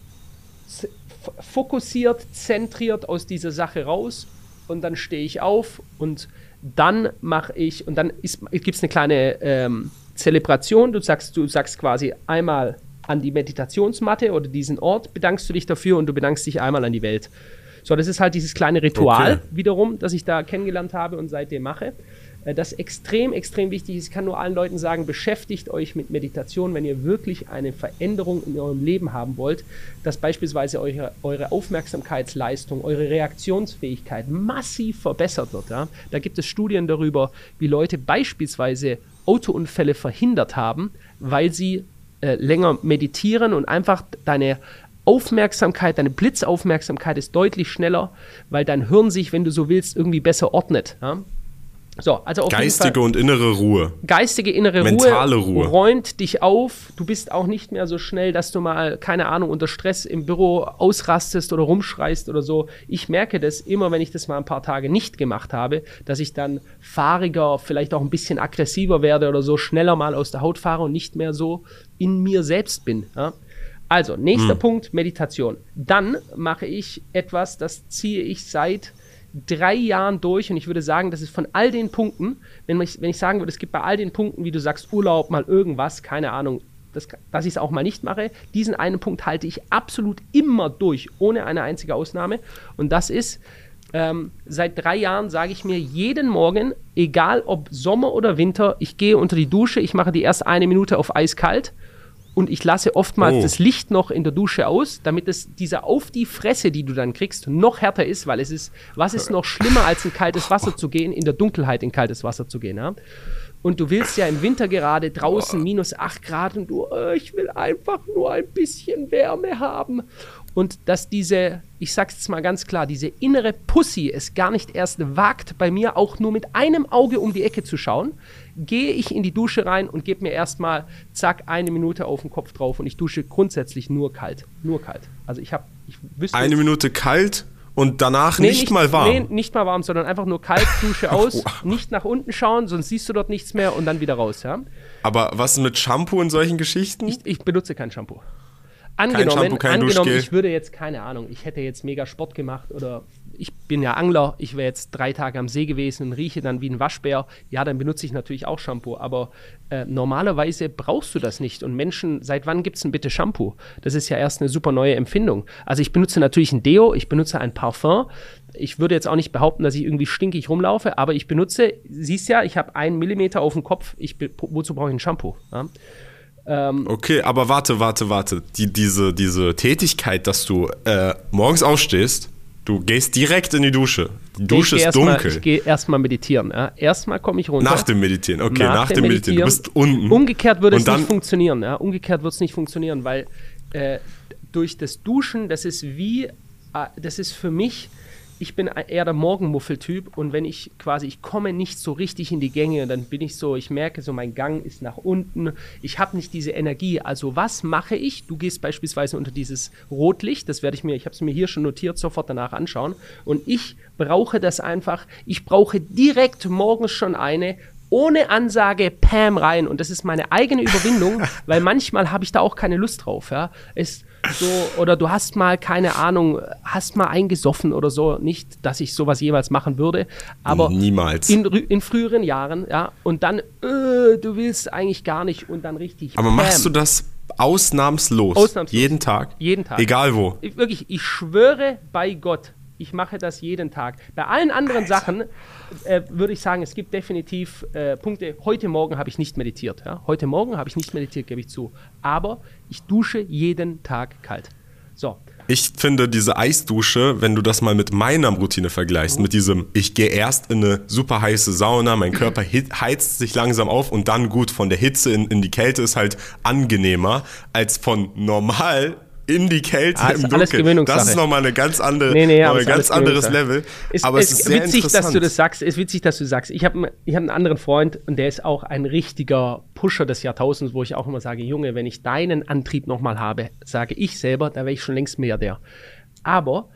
fokussiert, zentriert aus dieser Sache raus und dann stehe ich auf und dann mache ich und dann gibt es eine kleine ähm, Zelebration. Du sagst, du sagst quasi einmal an die Meditationsmatte oder diesen Ort bedankst du dich dafür und du bedankst dich einmal an die Welt. So, das ist halt dieses kleine Ritual okay. wiederum, das ich da kennengelernt habe und seitdem mache. Äh, das extrem, extrem wichtig ist. Ich kann nur allen Leuten sagen, beschäftigt euch mit Meditation, wenn ihr wirklich eine Veränderung in eurem Leben haben wollt, dass beispielsweise eure, eure Aufmerksamkeitsleistung, eure Reaktionsfähigkeit massiv verbessert wird. Ja? Da gibt es Studien darüber, wie Leute beispielsweise Autounfälle verhindert haben, weil sie äh, länger meditieren und einfach deine Aufmerksamkeit, deine Blitzaufmerksamkeit ist deutlich schneller, weil dein Hirn sich, wenn du so willst, irgendwie besser ordnet. Ja? So, also Geistige und innere Ruhe. Geistige innere Mentale Ruhe, Ruhe räumt dich auf. Du bist auch nicht mehr so schnell, dass du mal, keine Ahnung, unter Stress im Büro ausrastest oder rumschreist oder so. Ich merke das immer, wenn ich das mal ein paar Tage nicht gemacht habe, dass ich dann fahriger, vielleicht auch ein bisschen aggressiver werde oder so, schneller mal aus der Haut fahre und nicht mehr so in mir selbst bin. Ja? Also, nächster hm. Punkt, Meditation. Dann mache ich etwas, das ziehe ich seit drei Jahren durch und ich würde sagen, das ist von all den Punkten, wenn ich, wenn ich sagen würde, es gibt bei all den Punkten, wie du sagst, Urlaub, mal irgendwas, keine Ahnung, das, dass ich es auch mal nicht mache, diesen einen Punkt halte ich absolut immer durch, ohne eine einzige Ausnahme. Und das ist, ähm, seit drei Jahren sage ich mir jeden Morgen, egal ob Sommer oder Winter, ich gehe unter die Dusche, ich mache die erste eine Minute auf eiskalt und ich lasse oftmals oh. das Licht noch in der Dusche aus, damit es dieser auf die Fresse, die du dann kriegst, noch härter ist, weil es ist, was ist noch schlimmer als in kaltes Wasser zu gehen, in der Dunkelheit in kaltes Wasser zu gehen, ja? Und du willst ja im Winter gerade draußen minus 8 Grad und du, oh, ich will einfach nur ein bisschen Wärme haben und dass diese, ich sag's jetzt mal ganz klar, diese innere Pussy es gar nicht erst wagt, bei mir auch nur mit einem Auge um die Ecke zu schauen, gehe ich in die Dusche rein und gebe mir erstmal, zack, eine Minute auf den Kopf drauf und ich dusche grundsätzlich nur kalt. Nur kalt. Also ich habe, ich wüsste. Eine Minute kalt und danach nee, nicht, nicht, mal warm? Nee, nicht mal warm, sondern einfach nur kalt, Dusche aus, nicht nach unten schauen, sonst siehst du dort nichts mehr und dann wieder raus, ja. Aber was mit Shampoo und solchen Geschichten? Ich, ich benutze kein Shampoo. Angenommen, Shampoo, angenommen ich würde jetzt, keine Ahnung, ich hätte jetzt mega Sport gemacht oder ich bin ja Angler, ich wäre jetzt drei Tage am See gewesen und rieche dann wie ein Waschbär, ja, dann benutze ich natürlich auch Shampoo. Aber äh, normalerweise brauchst du das nicht. Und Menschen, seit wann gibt es denn bitte Shampoo? Das ist ja erst eine super neue Empfindung. Also ich benutze natürlich ein Deo, ich benutze ein Parfum. Ich würde jetzt auch nicht behaupten, dass ich irgendwie stinkig rumlaufe, aber ich benutze, siehst ja, ich habe einen Millimeter auf dem Kopf, ich, wozu brauche ich ein Shampoo? Ja? Ähm, okay, aber warte, warte, warte. Die, diese, diese Tätigkeit, dass du äh, morgens aufstehst, du gehst direkt in die Dusche. Die Dusche ist dunkel. Mal, ich gehe erstmal meditieren. Ja. Erstmal komme ich runter. Nach dem Meditieren, okay, nach, nach dem, Meditieren. Du bist unten. Umgekehrt würde es nicht funktionieren. Ja. Umgekehrt wird es nicht funktionieren, weil äh, durch das Duschen, das ist wie, äh, das ist für mich ich bin eher der Morgenmuffeltyp und wenn ich quasi, ich komme nicht so richtig in die Gänge, dann bin ich so, ich merke so, mein Gang ist nach unten, ich habe nicht diese Energie. Also was mache ich? Du gehst beispielsweise unter dieses Rotlicht, das werde ich mir, ich habe es mir hier schon notiert, sofort danach anschauen und ich brauche das einfach, ich brauche direkt morgens schon eine ohne Ansage Pam rein. Und das ist meine eigene Überwindung, weil manchmal habe ich da auch keine Lust drauf. Ja. Es, so, oder du hast mal, keine Ahnung, hast mal eingesoffen oder so. Nicht, dass ich sowas jeweils machen würde, aber niemals. In, in früheren Jahren, ja. Und dann, äh, du willst eigentlich gar nicht und dann richtig. Aber bam. machst du das ausnahmslos? Ausnahmslos. Jeden Tag? Jeden Tag. Egal wo. Ich, wirklich, ich schwöre bei Gott, ich mache das jeden Tag. Bei allen anderen Alter. Sachen äh, würde ich sagen, es gibt definitiv äh, Punkte. Heute Morgen habe ich nicht meditiert. Ja? Heute Morgen habe ich nicht meditiert, gebe ich zu. Aber ich dusche jeden Tag kalt. So. Ich finde diese Eisdusche, wenn du das mal mit meiner Routine vergleichst, mhm. mit diesem, ich gehe erst in eine super heiße Sauna, mein Körper heizt sich langsam auf und dann gut von der Hitze in, in die Kälte ist halt angenehmer als von normal in die Kälte ah, im Dunkeln. Das ist nochmal eine ganz andere, nee, nee, ein ganz anderes Level. Ist, aber es ist, ist sehr witzig, dass du das sagst. Es ist witzig, dass du sagst. Ich habe ich hab einen anderen Freund und der ist auch ein richtiger Pusher des Jahrtausends, wo ich auch immer sage, Junge, wenn ich deinen Antrieb nochmal habe, sage ich selber, da wäre ich schon längst mehr der. Aber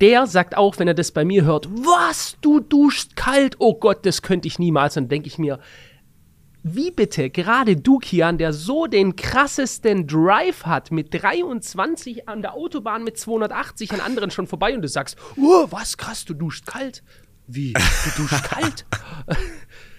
der sagt auch, wenn er das bei mir hört, was, du duschst kalt, oh Gott, das könnte ich niemals. Und denke ich mir, wie bitte, gerade du, Kian, der so den krassesten Drive hat, mit 23 an der Autobahn mit 280 an anderen schon vorbei und du sagst, oh, was krass, du duscht kalt. Wie? Du duschst kalt?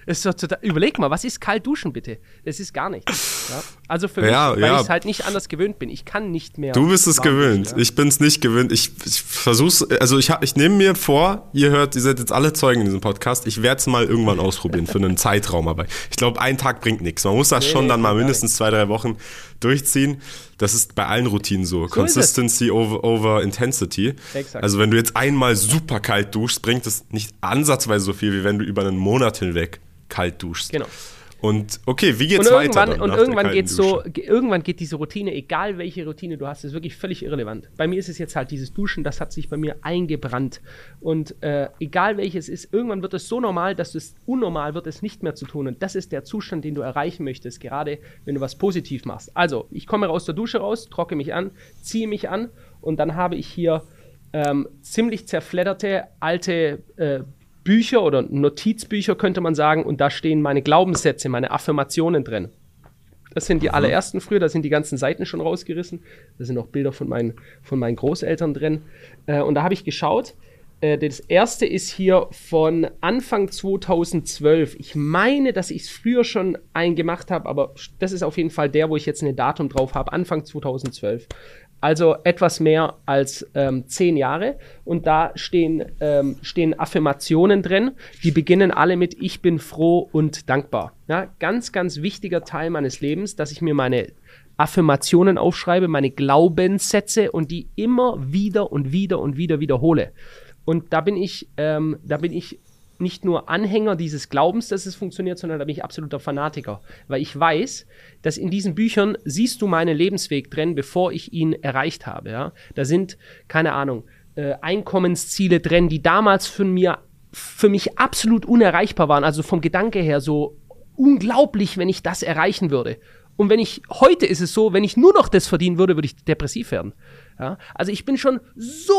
Doch total, überleg mal, was ist kalt duschen bitte? Das ist gar nichts. Ja? Also für mich, ja, weil ja. ich es halt nicht anders gewöhnt bin. Ich kann nicht mehr. Du bist es gewöhnt. Duschen, ich bin es nicht gewöhnt. Ich, ich versuch's, also ich, ich nehme mir vor, ihr hört, ihr seid jetzt alle Zeugen in diesem Podcast. Ich werde es mal irgendwann ausprobieren für einen Zeitraum. Aber ich glaube, ein Tag bringt nichts. Man muss das nee, schon dann mal mindestens zwei, drei Wochen durchziehen. Das ist bei allen Routinen so. so Consistency over, over Intensity. Exakt. Also wenn du jetzt einmal super kalt duschst, bringt es nicht ansatzweise so viel, wie wenn du über einen Monat hinweg kalt duschst. Genau. Und okay, wie geht's und weiter? Dann, und irgendwann geht so, irgendwann geht diese Routine, egal welche Routine du hast, ist wirklich völlig irrelevant. Bei mir ist es jetzt halt dieses Duschen, das hat sich bei mir eingebrannt. Und äh, egal welches ist, irgendwann wird es so normal, dass es unnormal wird, es nicht mehr zu tun. Und das ist der Zustand, den du erreichen möchtest, gerade wenn du was positiv machst. Also, ich komme aus der Dusche raus, trocke mich an, ziehe mich an und dann habe ich hier ähm, ziemlich zerfledderte alte äh, Bücher oder Notizbücher könnte man sagen und da stehen meine Glaubenssätze, meine Affirmationen drin. Das sind die mhm. allerersten früher, da sind die ganzen Seiten schon rausgerissen. Da sind auch Bilder von meinen, von meinen Großeltern drin. Äh, und da habe ich geschaut, äh, das erste ist hier von Anfang 2012. Ich meine, dass ich es früher schon eingemacht habe, aber das ist auf jeden Fall der, wo ich jetzt ein Datum drauf habe. Anfang 2012. Also etwas mehr als ähm, zehn Jahre. Und da stehen, ähm, stehen Affirmationen drin. Die beginnen alle mit Ich bin froh und dankbar. Ja, ganz, ganz wichtiger Teil meines Lebens, dass ich mir meine Affirmationen aufschreibe, meine Glaubenssätze und die immer wieder und wieder und wieder wiederhole. Und da bin ich, ähm, da bin ich nicht nur Anhänger dieses Glaubens, dass es funktioniert, sondern da bin ich absoluter Fanatiker. Weil ich weiß, dass in diesen Büchern siehst du meinen Lebensweg drin, bevor ich ihn erreicht habe. Ja? Da sind, keine Ahnung, äh, Einkommensziele drin, die damals für mir für mich absolut unerreichbar waren. Also vom Gedanke her so unglaublich, wenn ich das erreichen würde. Und wenn ich, heute ist es so, wenn ich nur noch das verdienen würde, würde ich depressiv werden. Ja? Also ich bin schon so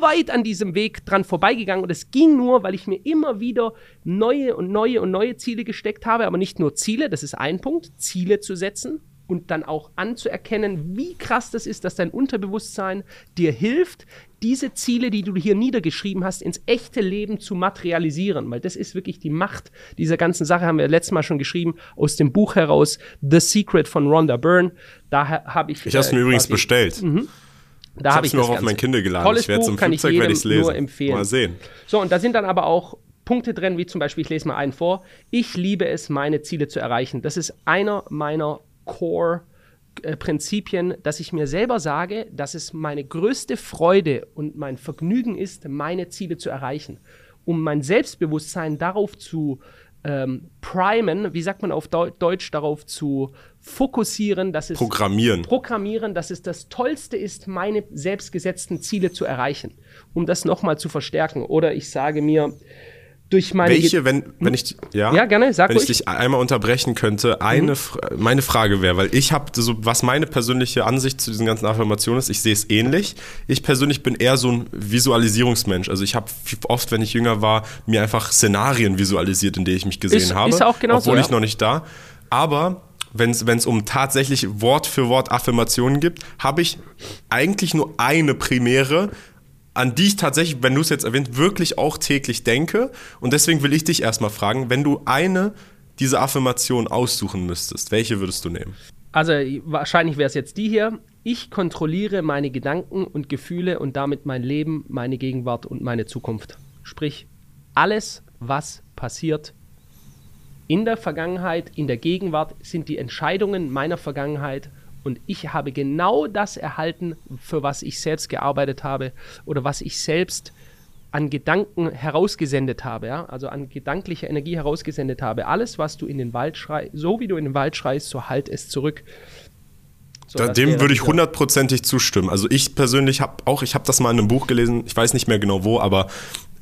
weit an diesem Weg dran vorbeigegangen und es ging nur, weil ich mir immer wieder neue und neue und neue Ziele gesteckt habe, aber nicht nur Ziele, das ist ein Punkt, Ziele zu setzen, und dann auch anzuerkennen, wie krass das ist, dass dein Unterbewusstsein dir hilft, diese Ziele, die du hier niedergeschrieben hast, ins echte Leben zu materialisieren. Weil das ist wirklich die Macht dieser ganzen Sache, haben wir letztes Mal schon geschrieben, aus dem Buch heraus, The Secret von Rhonda Byrne. Da habe ich. Ich habe es mir äh, übrigens bestellt. Mhm. Da habe ich es auf mein Kinder geladen. Tolles ich werde im Flugzeug werde ich lesen. Nur empfehlen. Mal sehen. So, und da sind dann aber auch Punkte drin, wie zum Beispiel, ich lese mal einen vor. Ich liebe es, meine Ziele zu erreichen. Das ist einer meiner Core-Prinzipien, dass ich mir selber sage, dass es meine größte Freude und mein Vergnügen ist, meine Ziele zu erreichen. Um mein Selbstbewusstsein darauf zu ähm, primen, wie sagt man auf Deu Deutsch, darauf zu fokussieren, dass es programmieren. programmieren, dass es das Tollste ist, meine selbstgesetzten Ziele zu erreichen, um das nochmal zu verstärken. Oder ich sage mir, durch meine. Welche, wenn, wenn hm? ich, ja, ja gerne, sag Wenn ruhig. ich dich einmal unterbrechen könnte, eine, mhm. meine Frage wäre, weil ich habe so, was meine persönliche Ansicht zu diesen ganzen Affirmationen ist, ich sehe es ähnlich. Ich persönlich bin eher so ein Visualisierungsmensch. Also ich habe oft, wenn ich jünger war, mir einfach Szenarien visualisiert, in denen ich mich gesehen ist, habe. Ist auch genau obwohl so, ich noch nicht da. Aber wenn es um tatsächlich Wort für Wort Affirmationen gibt, habe ich eigentlich nur eine Primäre, an die ich tatsächlich, wenn du es jetzt erwähnt, wirklich auch täglich denke. Und deswegen will ich dich erstmal fragen, wenn du eine dieser Affirmationen aussuchen müsstest, welche würdest du nehmen? Also wahrscheinlich wäre es jetzt die hier. Ich kontrolliere meine Gedanken und Gefühle und damit mein Leben, meine Gegenwart und meine Zukunft. Sprich, alles, was passiert in der Vergangenheit, in der Gegenwart, sind die Entscheidungen meiner Vergangenheit und ich habe genau das erhalten, für was ich selbst gearbeitet habe oder was ich selbst an Gedanken herausgesendet habe, ja? also an gedanklicher Energie herausgesendet habe. Alles, was du in den Wald schreist, so wie du in den Wald schreist, so halt es zurück. So, dem würde ich hundertprozentig zustimmen. Also ich persönlich habe auch, ich habe das mal in einem Buch gelesen, ich weiß nicht mehr genau wo, aber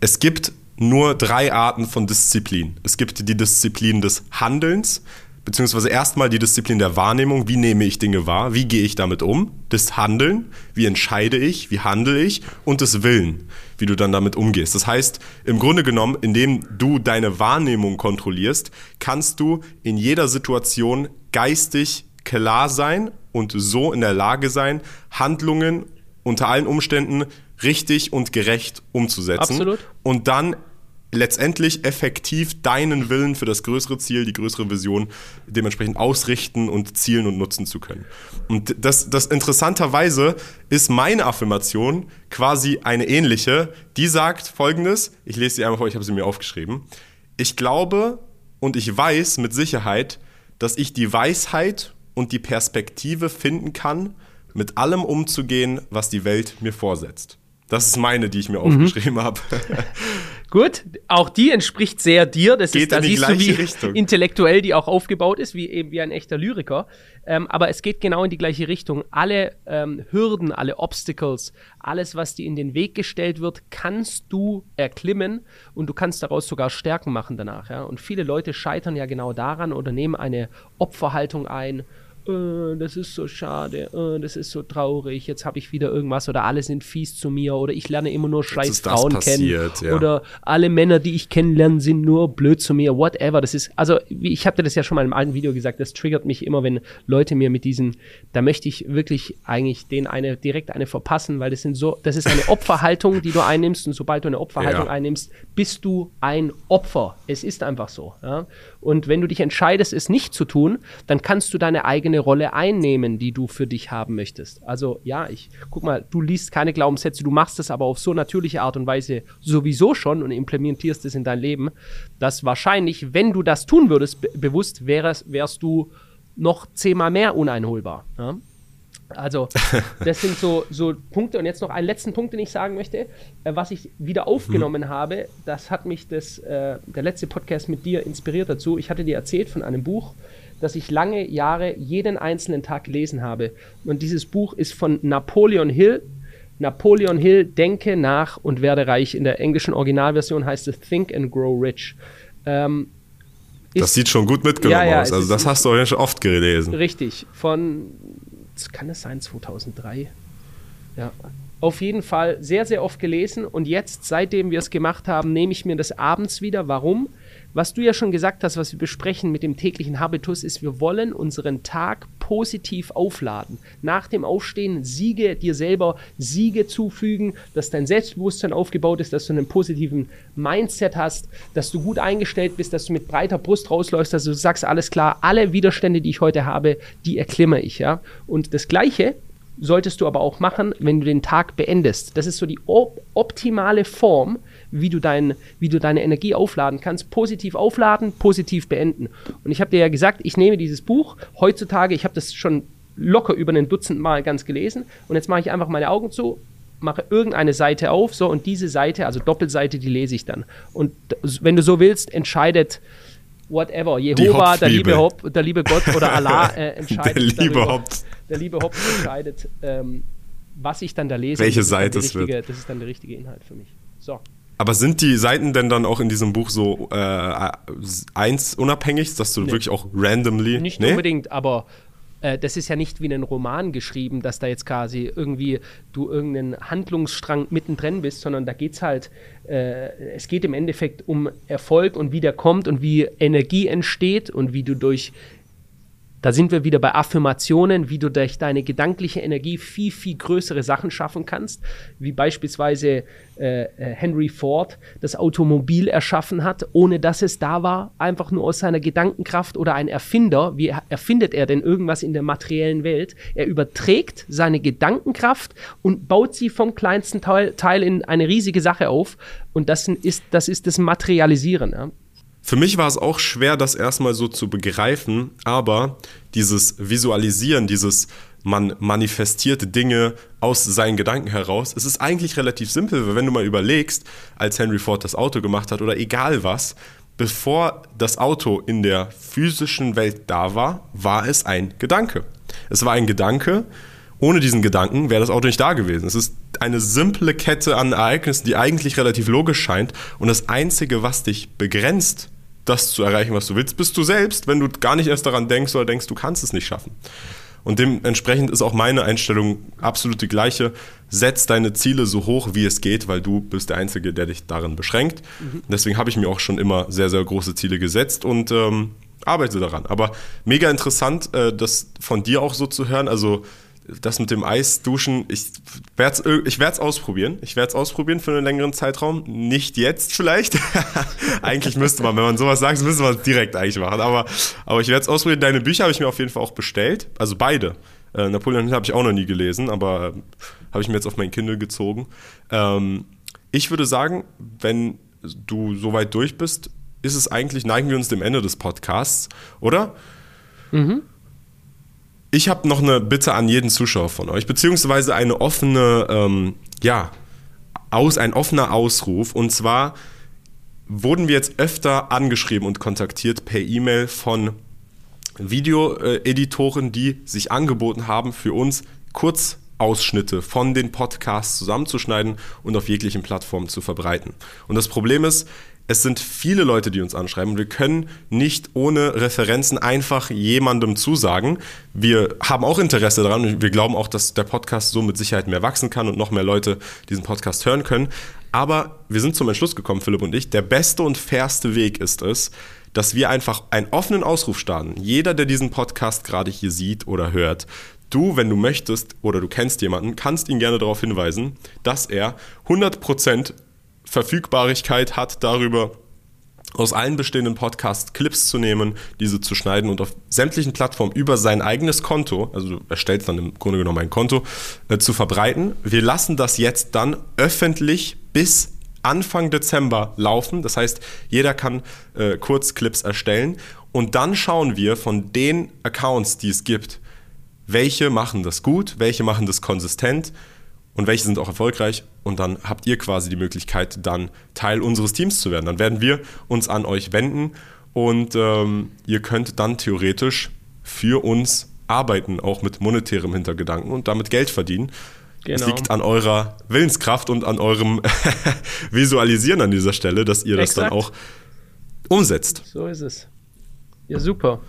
es gibt nur drei Arten von Disziplin. Es gibt die Disziplin des Handelns, beziehungsweise erstmal die Disziplin der Wahrnehmung, wie nehme ich Dinge wahr, wie gehe ich damit um, das Handeln, wie entscheide ich, wie handle ich und das Willen, wie du dann damit umgehst. Das heißt, im Grunde genommen, indem du deine Wahrnehmung kontrollierst, kannst du in jeder Situation geistig klar sein und so in der Lage sein, Handlungen unter allen Umständen richtig und gerecht umzusetzen. Absolut. Und dann letztendlich effektiv deinen Willen für das größere Ziel, die größere Vision dementsprechend ausrichten und zielen und nutzen zu können. Und das, das interessanterweise ist meine Affirmation quasi eine ähnliche. Die sagt folgendes, ich lese sie einmal vor, ich habe sie mir aufgeschrieben. Ich glaube und ich weiß mit Sicherheit, dass ich die Weisheit und die Perspektive finden kann, mit allem umzugehen, was die Welt mir vorsetzt. Das ist meine, die ich mir mhm. aufgeschrieben habe. Gut, auch die entspricht sehr dir. Das geht ist, da siehst gleiche du, wie Richtung. intellektuell die auch aufgebaut ist, wie eben wie ein echter Lyriker. Ähm, aber es geht genau in die gleiche Richtung. Alle ähm, Hürden, alle Obstacles, alles, was dir in den Weg gestellt wird, kannst du erklimmen und du kannst daraus sogar Stärken machen danach. Ja? Und viele Leute scheitern ja genau daran oder nehmen eine Opferhaltung ein äh, das ist so schade, äh, das ist so traurig, jetzt habe ich wieder irgendwas oder alle sind fies zu mir oder ich lerne immer nur scheiß Frauen passiert, kennen ja. oder alle Männer, die ich kennenlerne, sind nur blöd zu mir, whatever. Das ist, also ich habe dir das ja schon mal im alten Video gesagt, das triggert mich immer, wenn Leute mir mit diesen, da möchte ich wirklich eigentlich denen eine, direkt eine verpassen, weil das sind so, das ist eine Opferhaltung, die du einnimmst und sobald du eine Opferhaltung ja. einnimmst, bist du ein Opfer. Es ist einfach so. Ja? Und wenn du dich entscheidest, es nicht zu tun, dann kannst du deine eigene Rolle einnehmen, die du für dich haben möchtest. Also ja, ich guck mal, du liest keine Glaubenssätze, du machst es aber auf so natürliche Art und Weise sowieso schon und implementierst es in dein Leben, dass wahrscheinlich, wenn du das tun würdest, be bewusst, wärst, wärst du noch zehnmal mehr uneinholbar. Ja? Also, das sind so, so Punkte. Und jetzt noch einen letzten Punkt, den ich sagen möchte, äh, was ich wieder aufgenommen mhm. habe. Das hat mich das, äh, der letzte Podcast mit dir inspiriert dazu. Ich hatte dir erzählt von einem Buch, das ich lange Jahre jeden einzelnen Tag gelesen habe. Und dieses Buch ist von Napoleon Hill. Napoleon Hill, Denke nach und werde reich. In der englischen Originalversion heißt es Think and Grow Rich. Ähm, das sieht schon gut mitgenommen ja, ja, aus. Also das hast du auch schon oft gelesen. Richtig. Von kann es sein, 2003? Ja. Auf jeden Fall sehr, sehr oft gelesen und jetzt, seitdem wir es gemacht haben, nehme ich mir das abends wieder. Warum? Was du ja schon gesagt hast, was wir besprechen mit dem täglichen Habitus, ist, wir wollen unseren Tag positiv aufladen. Nach dem Aufstehen Siege dir selber Siege zufügen, dass dein Selbstbewusstsein aufgebaut ist, dass du einen positiven Mindset hast, dass du gut eingestellt bist, dass du mit breiter Brust rausläufst, dass du sagst, alles klar, alle Widerstände, die ich heute habe, die erklimme ich, ja. Und das Gleiche solltest du aber auch machen, wenn du den Tag beendest. Das ist so die op optimale Form, wie du, dein, wie du deine Energie aufladen kannst. Positiv aufladen, positiv beenden. Und ich habe dir ja gesagt, ich nehme dieses Buch heutzutage, ich habe das schon locker über ein Dutzend Mal ganz gelesen und jetzt mache ich einfach meine Augen zu, mache irgendeine Seite auf, so und diese Seite, also Doppelseite, die lese ich dann. Und wenn du so willst, entscheidet whatever, Jehova, der liebe, Hop, der liebe Gott oder Allah äh, entscheidet. der liebe darüber, Hop. Der liebe Hop entscheidet, ähm, was ich dann da lese. Welche Seite es wird. Das ist dann der richtige Inhalt für mich. So. Aber sind die Seiten denn dann auch in diesem Buch so äh, eins unabhängig, dass du nee. wirklich auch randomly. Nicht nee? unbedingt, aber äh, das ist ja nicht wie ein Roman geschrieben, dass da jetzt quasi irgendwie du irgendeinen Handlungsstrang mittendrin bist, sondern da geht es halt, äh, es geht im Endeffekt um Erfolg und wie der kommt und wie Energie entsteht und wie du durch da sind wir wieder bei Affirmationen, wie du durch deine gedankliche Energie viel, viel größere Sachen schaffen kannst, wie beispielsweise äh, äh, Henry Ford das Automobil erschaffen hat, ohne dass es da war, einfach nur aus seiner Gedankenkraft oder ein Erfinder. Wie erfindet er denn irgendwas in der materiellen Welt? Er überträgt seine Gedankenkraft und baut sie vom kleinsten Teil, Teil in eine riesige Sache auf. Und das ist das, ist das Materialisieren. Ja? Für mich war es auch schwer, das erstmal so zu begreifen, aber dieses Visualisieren, dieses man manifestiert Dinge aus seinen Gedanken heraus. Es ist eigentlich relativ simpel, weil wenn du mal überlegst, als Henry Ford das Auto gemacht hat oder egal was, bevor das Auto in der physischen Welt da war, war es ein Gedanke. Es war ein Gedanke, ohne diesen Gedanken wäre das Auto nicht da gewesen. Es ist eine simple Kette an Ereignissen, die eigentlich relativ logisch scheint. Und das Einzige, was dich begrenzt, das zu erreichen, was du willst, bist du selbst, wenn du gar nicht erst daran denkst oder denkst, du kannst es nicht schaffen. Und dementsprechend ist auch meine Einstellung absolut die gleiche. Setz deine Ziele so hoch, wie es geht, weil du bist der Einzige, der dich darin beschränkt. Mhm. Deswegen habe ich mir auch schon immer sehr, sehr große Ziele gesetzt und ähm, arbeite daran. Aber mega interessant, äh, das von dir auch so zu hören. Also das mit dem Eisduschen, ich werde es ich werd's ausprobieren. Ich werde es ausprobieren für einen längeren Zeitraum. Nicht jetzt vielleicht. eigentlich müsste man, wenn man sowas sagt, müsste man es direkt eigentlich machen. Aber, aber ich werde es ausprobieren. Deine Bücher habe ich mir auf jeden Fall auch bestellt. Also beide. Äh, Napoleon Hill habe ich auch noch nie gelesen, aber äh, habe ich mir jetzt auf mein Kindle gezogen. Ähm, ich würde sagen, wenn du soweit durch bist, ist es eigentlich, neigen wir uns dem Ende des Podcasts, oder? Mhm. Ich habe noch eine Bitte an jeden Zuschauer von euch, beziehungsweise eine offene, ähm, ja, aus, ein offener Ausruf. Und zwar wurden wir jetzt öfter angeschrieben und kontaktiert per E-Mail von Videoeditoren, die sich angeboten haben, für uns Kurzausschnitte von den Podcasts zusammenzuschneiden und auf jeglichen Plattformen zu verbreiten. Und das Problem ist, es sind viele Leute, die uns anschreiben. Wir können nicht ohne Referenzen einfach jemandem zusagen. Wir haben auch Interesse daran wir glauben auch, dass der Podcast so mit Sicherheit mehr wachsen kann und noch mehr Leute diesen Podcast hören können. Aber wir sind zum Entschluss gekommen, Philipp und ich, der beste und fairste Weg ist es, dass wir einfach einen offenen Ausruf starten. Jeder, der diesen Podcast gerade hier sieht oder hört, du, wenn du möchtest oder du kennst jemanden, kannst ihn gerne darauf hinweisen, dass er 100% Verfügbarkeit hat darüber, aus allen bestehenden Podcasts Clips zu nehmen, diese zu schneiden und auf sämtlichen Plattformen über sein eigenes Konto, also du erstellst dann im Grunde genommen ein Konto, äh, zu verbreiten. Wir lassen das jetzt dann öffentlich bis Anfang Dezember laufen. Das heißt, jeder kann äh, Kurzclips erstellen und dann schauen wir von den Accounts, die es gibt, welche machen das gut, welche machen das konsistent und welche sind auch erfolgreich. Und dann habt ihr quasi die Möglichkeit, dann Teil unseres Teams zu werden. Dann werden wir uns an euch wenden und ähm, ihr könnt dann theoretisch für uns arbeiten, auch mit monetärem Hintergedanken und damit Geld verdienen. Genau. Es liegt an eurer Willenskraft und an eurem Visualisieren an dieser Stelle, dass ihr Exakt. das dann auch umsetzt. So ist es. Ja, super.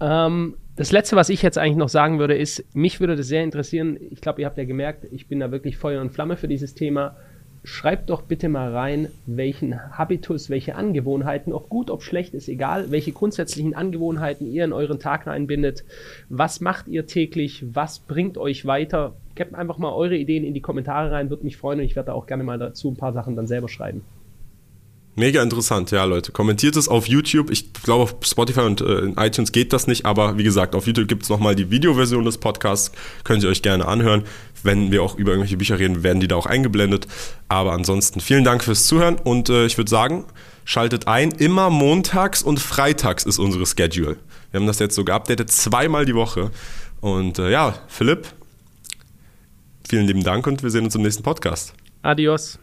Ähm, das Letzte, was ich jetzt eigentlich noch sagen würde, ist, mich würde das sehr interessieren. Ich glaube, ihr habt ja gemerkt, ich bin da wirklich Feuer und Flamme für dieses Thema. Schreibt doch bitte mal rein, welchen Habitus, welche Angewohnheiten, ob gut, ob schlecht, ist egal, welche grundsätzlichen Angewohnheiten ihr in euren Tag einbindet. Was macht ihr täglich? Was bringt euch weiter? Gebt einfach mal eure Ideen in die Kommentare rein, würde mich freuen und ich werde da auch gerne mal dazu ein paar Sachen dann selber schreiben. Mega interessant, ja, Leute. Kommentiert es auf YouTube. Ich glaube, auf Spotify und äh, iTunes geht das nicht, aber wie gesagt, auf YouTube gibt es nochmal die Videoversion des Podcasts. Könnt ihr euch gerne anhören. Wenn wir auch über irgendwelche Bücher reden, werden die da auch eingeblendet. Aber ansonsten vielen Dank fürs Zuhören und äh, ich würde sagen, schaltet ein. Immer montags und freitags ist unsere Schedule. Wir haben das jetzt so geupdatet, zweimal die Woche. Und äh, ja, Philipp, vielen lieben Dank und wir sehen uns im nächsten Podcast. Adios.